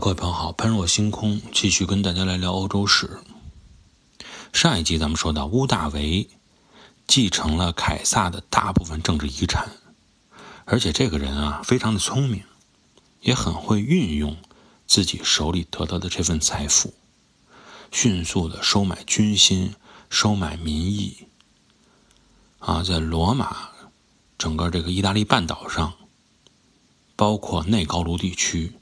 各位朋友好，喷若星空继续跟大家来聊欧洲史。上一集咱们说到，屋大维继承了凯撒的大部分政治遗产，而且这个人啊非常的聪明，也很会运用自己手里得到的这份财富，迅速的收买军心，收买民意。啊，在罗马整个这个意大利半岛上，包括内高卢地区。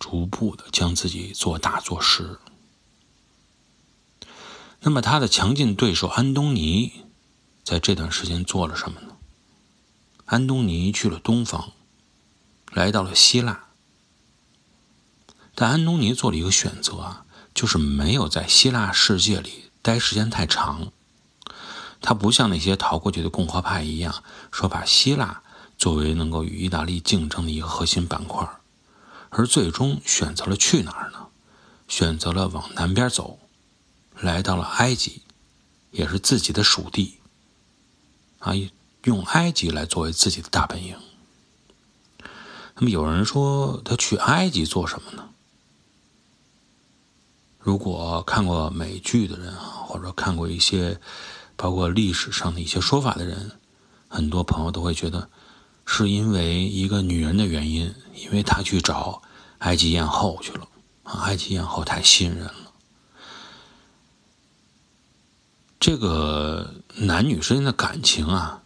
逐步的将自己做大做实。那么他的强劲对手安东尼，在这段时间做了什么呢？安东尼去了东方，来到了希腊。但安东尼做了一个选择啊，就是没有在希腊世界里待时间太长。他不像那些逃过去的共和派一样，说把希腊作为能够与意大利竞争的一个核心板块。而最终选择了去哪儿呢？选择了往南边走，来到了埃及，也是自己的属地。啊，用埃及来作为自己的大本营。那么有人说他去埃及做什么呢？如果看过美剧的人啊，或者看过一些包括历史上的一些说法的人，很多朋友都会觉得。是因为一个女人的原因，因为他去找埃及艳后去了啊！埃及艳后太吸引人了。这个男女之间的感情啊，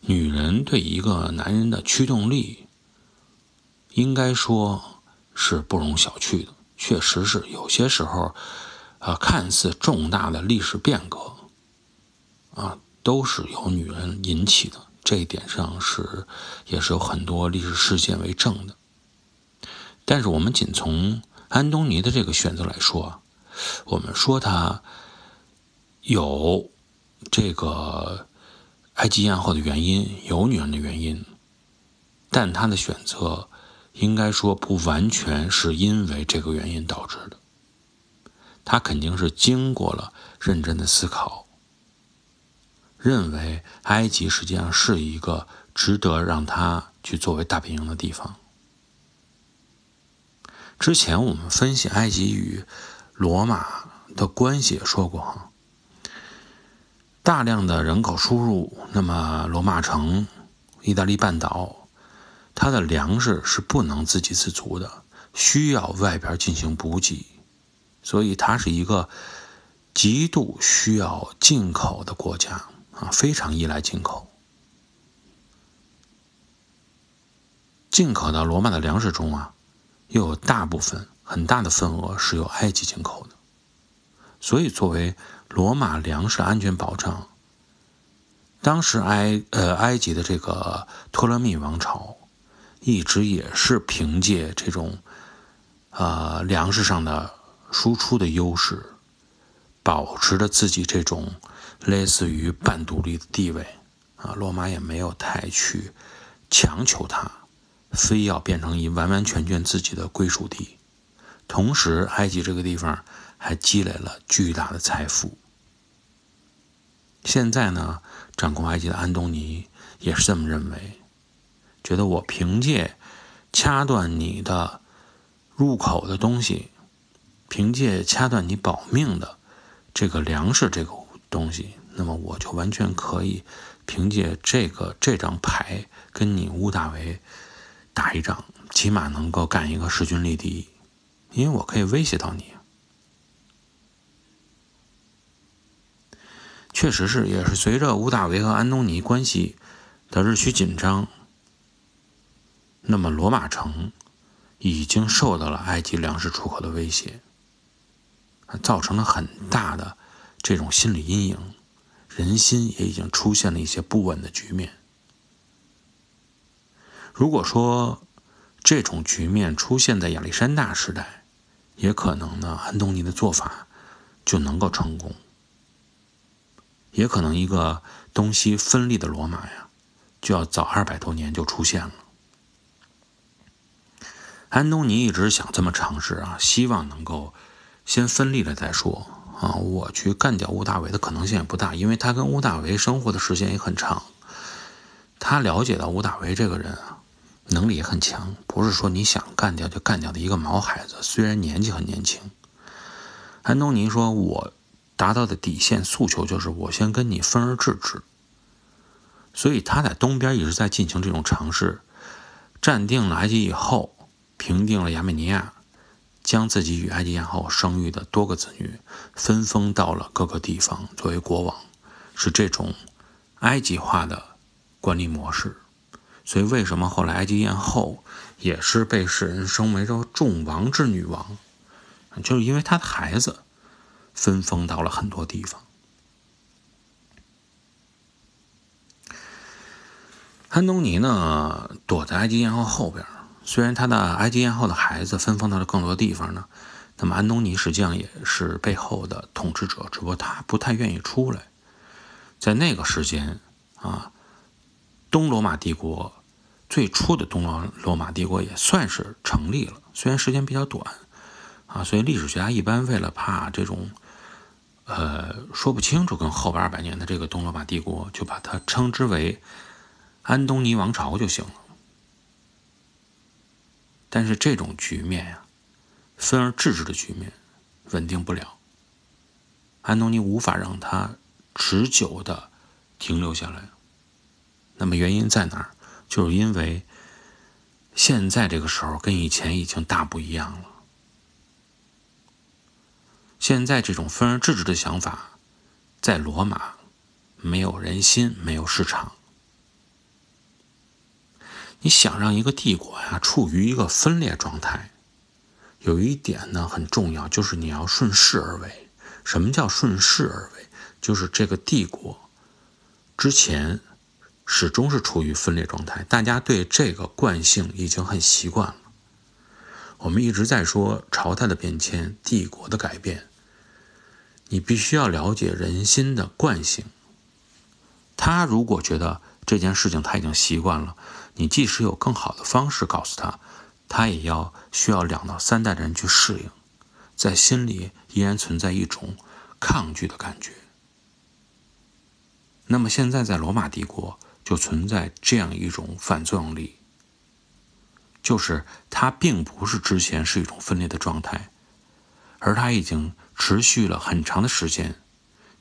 女人对一个男人的驱动力，应该说是不容小觑的。确实是有些时候，啊，看似重大的历史变革，啊，都是由女人引起的。这一点上是，也是有很多历史事件为证的。但是我们仅从安东尼的这个选择来说，我们说他有这个埃及艳后的原因，有女人的原因，但他的选择应该说不完全是因为这个原因导致的，他肯定是经过了认真的思考。认为埃及实际上是一个值得让他去作为大本营的地方。之前我们分析埃及与罗马的关系也说过哈，大量的人口输入，那么罗马城、意大利半岛，它的粮食是不能自给自足的，需要外边进行补给，所以它是一个极度需要进口的国家。啊，非常依赖进口。进口到罗马的粮食中啊，又有大部分很大的份额是由埃及进口的，所以作为罗马粮食安全保障，当时埃呃埃及的这个托勒密王朝，一直也是凭借这种呃粮食上的输出的优势，保持着自己这种。类似于半独立的地位，啊，罗马也没有太去强求他，非要变成一完完全全自己的归属地。同时，埃及这个地方还积累了巨大的财富。现在呢，掌控埃及的安东尼也是这么认为，觉得我凭借掐断你的入口的东西，凭借掐断你保命的这个粮食这个。东西，那么我就完全可以凭借这个这张牌跟你乌大维打一仗，起码能够干一个势均力敌，因为我可以威胁到你。确实是，也是随着乌大维和安东尼关系的日趋紧张，那么罗马城已经受到了埃及粮食出口的威胁，造成了很大的。这种心理阴影，人心也已经出现了一些不稳的局面。如果说这种局面出现在亚历山大时代，也可能呢，安东尼的做法就能够成功，也可能一个东西分立的罗马呀，就要早二百多年就出现了。安东尼一直想这么尝试啊，希望能够先分立了再说。啊，我去干掉乌大维的可能性也不大，因为他跟乌大维生活的时间也很长。他了解到乌大维这个人啊，能力也很强，不是说你想干掉就干掉的一个毛孩子。虽然年纪很年轻，安东尼说：“我达到的底线诉求就是我先跟你分而治之。”所以他在东边一直在进行这种尝试，占定了埃及以后，平定了亚美尼亚，将自己与埃及艳后生育的多个子女分封到了各个地方作为国王，是这种埃及化的管理模式。所以，为什么后来埃及艳后也是被世人称为着众王之女王，就是因为她的孩子分封到了很多地方。安东尼呢，躲在埃及艳后后边。虽然他的埃及艳后的孩子分封到了更多地方呢，那么安东尼实际上也是背后的统治者，只不过他不太愿意出来。在那个时间啊。东罗马帝国最初的东罗罗马帝国也算是成立了，虽然时间比较短，啊，所以历史学家一般为了怕这种，呃，说不清楚跟后边二百年的这个东罗马帝国，就把它称之为安东尼王朝就行了。但是这种局面呀，分而治之的局面，稳定不了，安东尼无法让它持久的停留下来。那么原因在哪儿？就是因为现在这个时候跟以前已经大不一样了。现在这种分而治之的想法，在罗马没有人心，没有市场。你想让一个帝国呀处于一个分裂状态，有一点呢很重要，就是你要顺势而为。什么叫顺势而为？就是这个帝国之前。始终是处于分裂状态，大家对这个惯性已经很习惯了。我们一直在说朝代的变迁、帝国的改变，你必须要了解人心的惯性。他如果觉得这件事情他已经习惯了，你即使有更好的方式告诉他，他也要需要两到三代的人去适应，在心里依然存在一种抗拒的感觉。那么现在在罗马帝国。就存在这样一种反作用力，就是它并不是之前是一种分裂的状态，而它已经持续了很长的时间，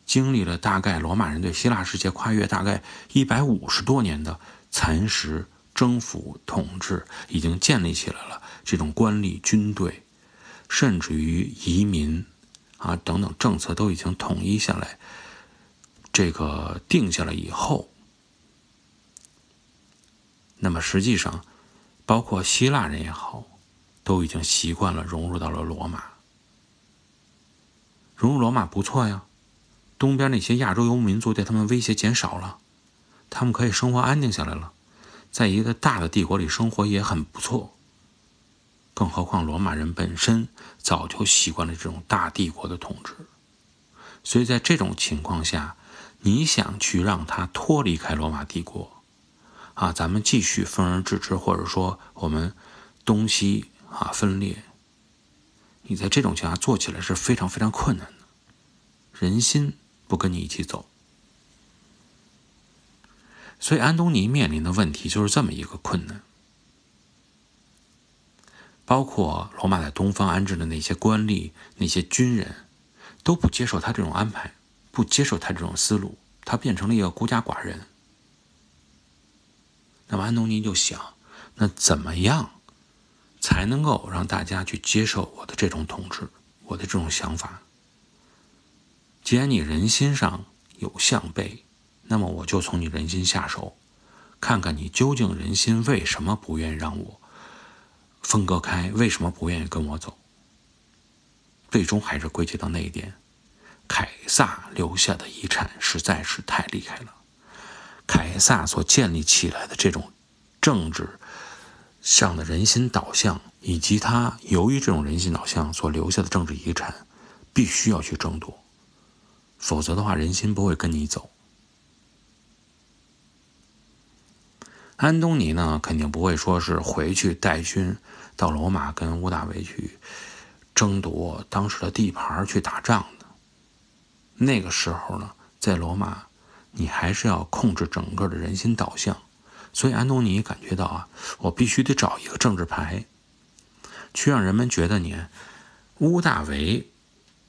经历了大概罗马人对希腊世界跨越大概一百五十多年的蚕食、征服、统治，已经建立起来了这种官吏、军队，甚至于移民啊等等政策都已经统一下来，这个定下来以后。那么实际上，包括希腊人也好，都已经习惯了融入到了罗马。融入罗马不错呀，东边那些亚洲游牧民族对他们威胁减少了，他们可以生活安定下来了，在一个大的帝国里生活也很不错。更何况罗马人本身早就习惯了这种大帝国的统治，所以在这种情况下，你想去让他脱离开罗马帝国？啊，咱们继续分而治之，或者说我们东西啊分裂，你在这种情况下做起来是非常非常困难的，人心不跟你一起走，所以安东尼面临的问题就是这么一个困难，包括罗马在东方安置的那些官吏、那些军人，都不接受他这种安排，不接受他这种思路，他变成了一个孤家寡人。那么安东尼就想，那怎么样才能够让大家去接受我的这种统治，我的这种想法？既然你人心上有向背，那么我就从你人心下手，看看你究竟人心为什么不愿意让我分割开，为什么不愿意跟我走？最终还是归结到那一点：凯撒留下的遗产实在是太厉害了。凯撒所建立起来的这种政治上的人心导向，以及他由于这种人心导向所留下的政治遗产，必须要去争夺，否则的话，人心不会跟你走。安东尼呢，肯定不会说是回去带军到罗马跟屋大维去争夺当时的地盘去打仗的。那个时候呢，在罗马。你还是要控制整个的人心导向，所以安东尼感觉到啊，我必须得找一个政治牌，去让人们觉得你乌大维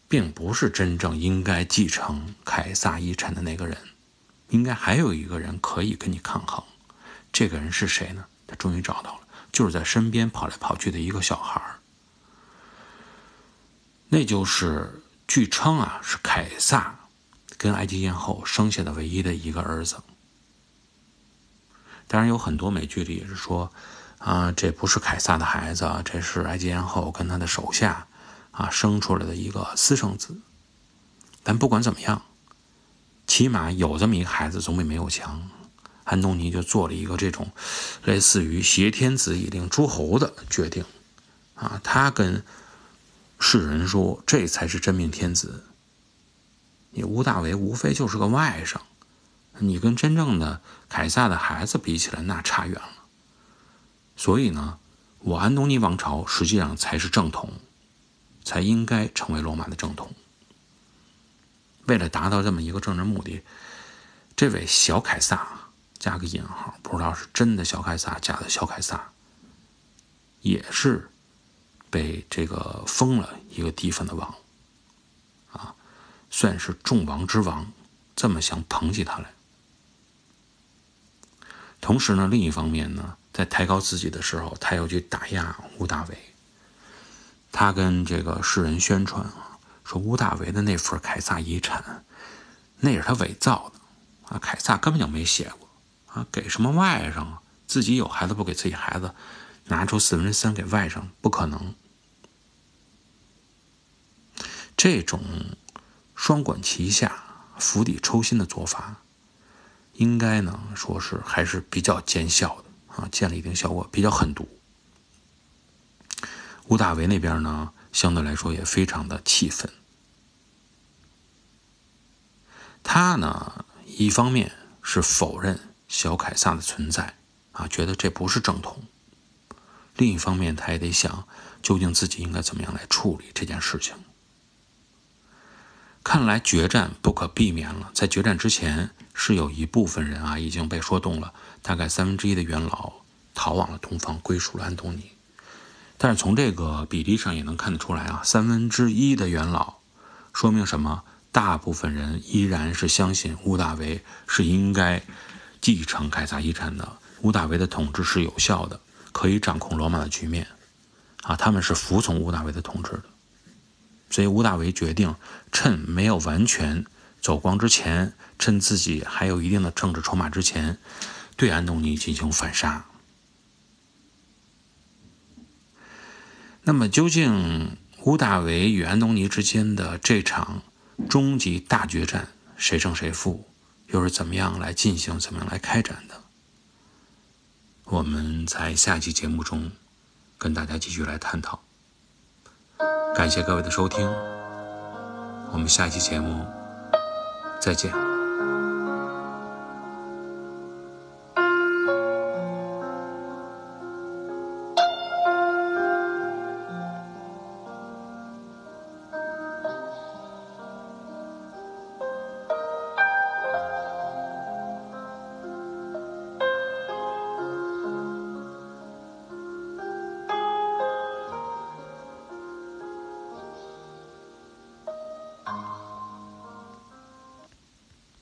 并不是真正应该继承凯撒遗产的那个人，应该还有一个人可以跟你抗衡。这个人是谁呢？他终于找到了，就是在身边跑来跑去的一个小孩儿。那就是据称啊，是凯撒跟埃及艳后生下的唯一的一个儿子。当然，有很多美剧里也是说，啊，这不是凯撒的孩子，这是埃及艳后跟他的手下啊生出来的一个私生子。但不管怎么样，起码有这么一个孩子总比没有强。安东尼就做了一个这种类似于挟天子以令诸侯的决定，啊，他跟世人说，这才是真命天子。你屋大维无非就是个外甥，你跟真正的凯撒的孩子比起来，那差远了。所以呢，我安东尼王朝实际上才是正统，才应该成为罗马的正统。为了达到这么一个政治目的，这位小凯撒。加个引号，不知道是真的小凯撒，假的小凯撒，也是被这个封了一个地方的王，算是众王之王，这么想捧起他来。同时呢，另一方面呢，在抬高自己的时候，他又去打压乌大维。他跟这个世人宣传啊，说乌大维的那份凯撒遗产，那是他伪造的，啊，凯撒根本就没写过。啊，给什么外甥啊？自己有孩子不给自己孩子，拿出四分之三给外甥，不可能。这种双管齐下、釜底抽薪的做法，应该呢说是还是比较见效的啊，见了一定效果，比较狠毒。吴大维那边呢，相对来说也非常的气愤。他呢，一方面是否认。小凯撒的存在，啊，觉得这不是正统。另一方面，他也得想，究竟自己应该怎么样来处理这件事情。看来决战不可避免了。在决战之前，是有一部分人啊已经被说动了，大概三分之一的元老逃往了东方，归属了安东尼。但是从这个比例上也能看得出来啊，三分之一的元老，说明什么？大部分人依然是相信屋大维是应该。继承凯撒遗产的屋大维的统治是有效的，可以掌控罗马的局面，啊，他们是服从屋大维的统治的，所以屋大维决定趁没有完全走光之前，趁自己还有一定的政治筹码之前，对安东尼进行反杀。那么，究竟屋大维与安东尼之间的这场终极大决战，谁胜谁负？又是怎么样来进行、怎么样来开展的？我们在下期节目中跟大家继续来探讨。感谢各位的收听，我们下期节目再见。